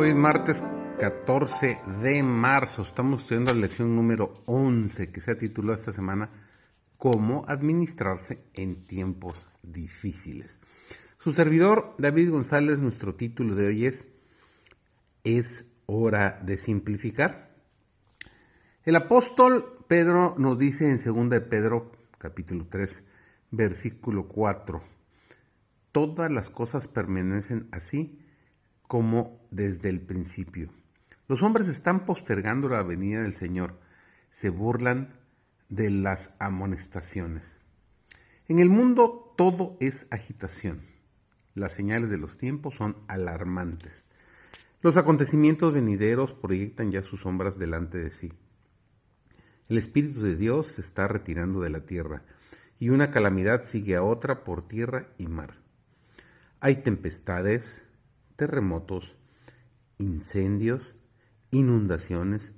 Hoy es martes 14 de marzo. Estamos estudiando la lección número 11 que se ha titulado esta semana Cómo administrarse en tiempos difíciles. Su servidor David González, nuestro título de hoy es Es hora de simplificar. El apóstol Pedro nos dice en 2 de Pedro capítulo 3 versículo 4 Todas las cosas permanecen así como desde el principio. Los hombres están postergando la venida del Señor, se burlan de las amonestaciones. En el mundo todo es agitación. Las señales de los tiempos son alarmantes. Los acontecimientos venideros proyectan ya sus sombras delante de sí. El Espíritu de Dios se está retirando de la tierra y una calamidad sigue a otra por tierra y mar. Hay tempestades, terremotos, incendios, inundaciones,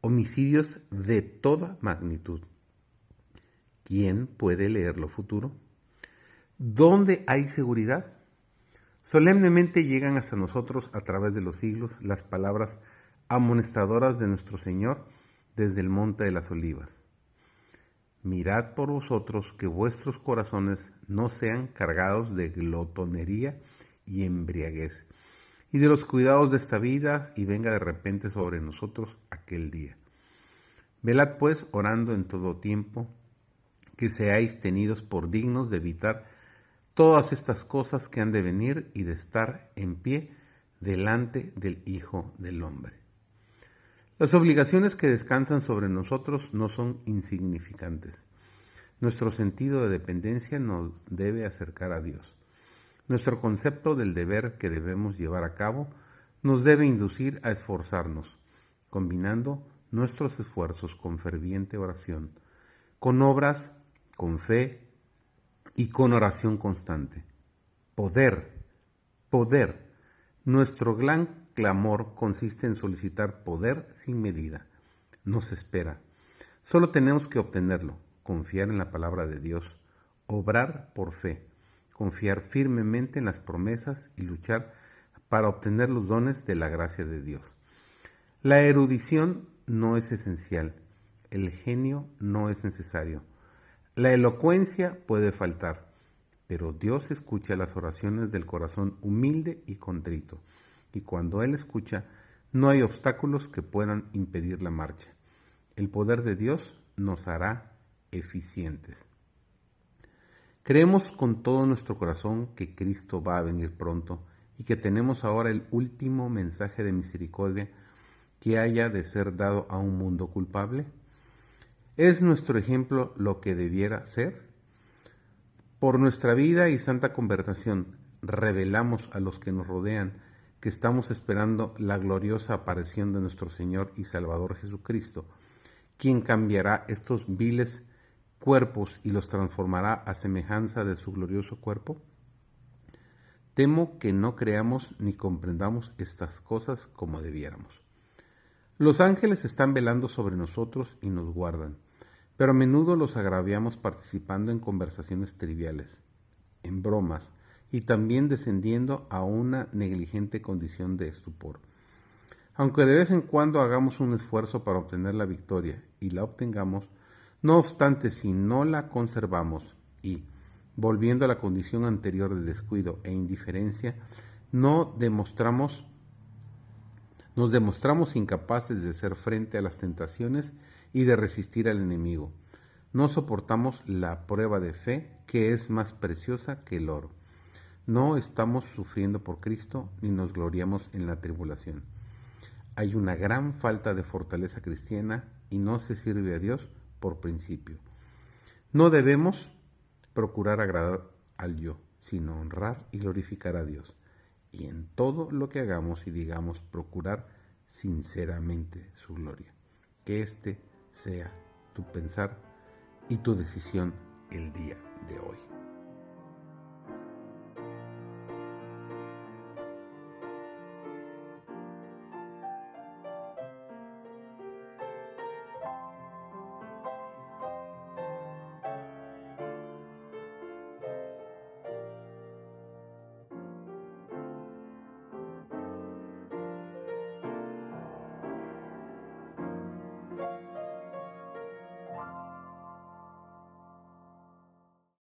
homicidios de toda magnitud. ¿Quién puede leer lo futuro? ¿Dónde hay seguridad? Solemnemente llegan hasta nosotros a través de los siglos las palabras amonestadoras de nuestro Señor desde el monte de las olivas. Mirad por vosotros que vuestros corazones no sean cargados de glotonería y embriaguez, y de los cuidados de esta vida, y venga de repente sobre nosotros aquel día. Velad pues orando en todo tiempo, que seáis tenidos por dignos de evitar todas estas cosas que han de venir y de estar en pie delante del Hijo del Hombre. Las obligaciones que descansan sobre nosotros no son insignificantes. Nuestro sentido de dependencia nos debe acercar a Dios. Nuestro concepto del deber que debemos llevar a cabo nos debe inducir a esforzarnos, combinando nuestros esfuerzos con ferviente oración, con obras, con fe y con oración constante. Poder, poder. Nuestro gran clamor consiste en solicitar poder sin medida. Nos espera. Solo tenemos que obtenerlo, confiar en la palabra de Dios, obrar por fe confiar firmemente en las promesas y luchar para obtener los dones de la gracia de Dios. La erudición no es esencial, el genio no es necesario, la elocuencia puede faltar, pero Dios escucha las oraciones del corazón humilde y contrito, y cuando Él escucha, no hay obstáculos que puedan impedir la marcha. El poder de Dios nos hará eficientes. Creemos con todo nuestro corazón que Cristo va a venir pronto y que tenemos ahora el último mensaje de misericordia que haya de ser dado a un mundo culpable. ¿Es nuestro ejemplo lo que debiera ser? Por nuestra vida y santa conversación revelamos a los que nos rodean que estamos esperando la gloriosa aparición de nuestro Señor y Salvador Jesucristo, quien cambiará estos viles cuerpos y los transformará a semejanza de su glorioso cuerpo? Temo que no creamos ni comprendamos estas cosas como debiéramos. Los ángeles están velando sobre nosotros y nos guardan, pero a menudo los agraviamos participando en conversaciones triviales, en bromas y también descendiendo a una negligente condición de estupor. Aunque de vez en cuando hagamos un esfuerzo para obtener la victoria y la obtengamos, no obstante, si no la conservamos y, volviendo a la condición anterior de descuido e indiferencia, no demostramos nos demostramos incapaces de hacer frente a las tentaciones y de resistir al enemigo. No soportamos la prueba de fe que es más preciosa que el oro. No estamos sufriendo por Cristo ni nos gloriamos en la tribulación. Hay una gran falta de fortaleza cristiana y no se sirve a Dios por principio. No debemos procurar agradar al yo, sino honrar y glorificar a Dios. Y en todo lo que hagamos y digamos procurar sinceramente su gloria. Que este sea tu pensar y tu decisión el día de hoy.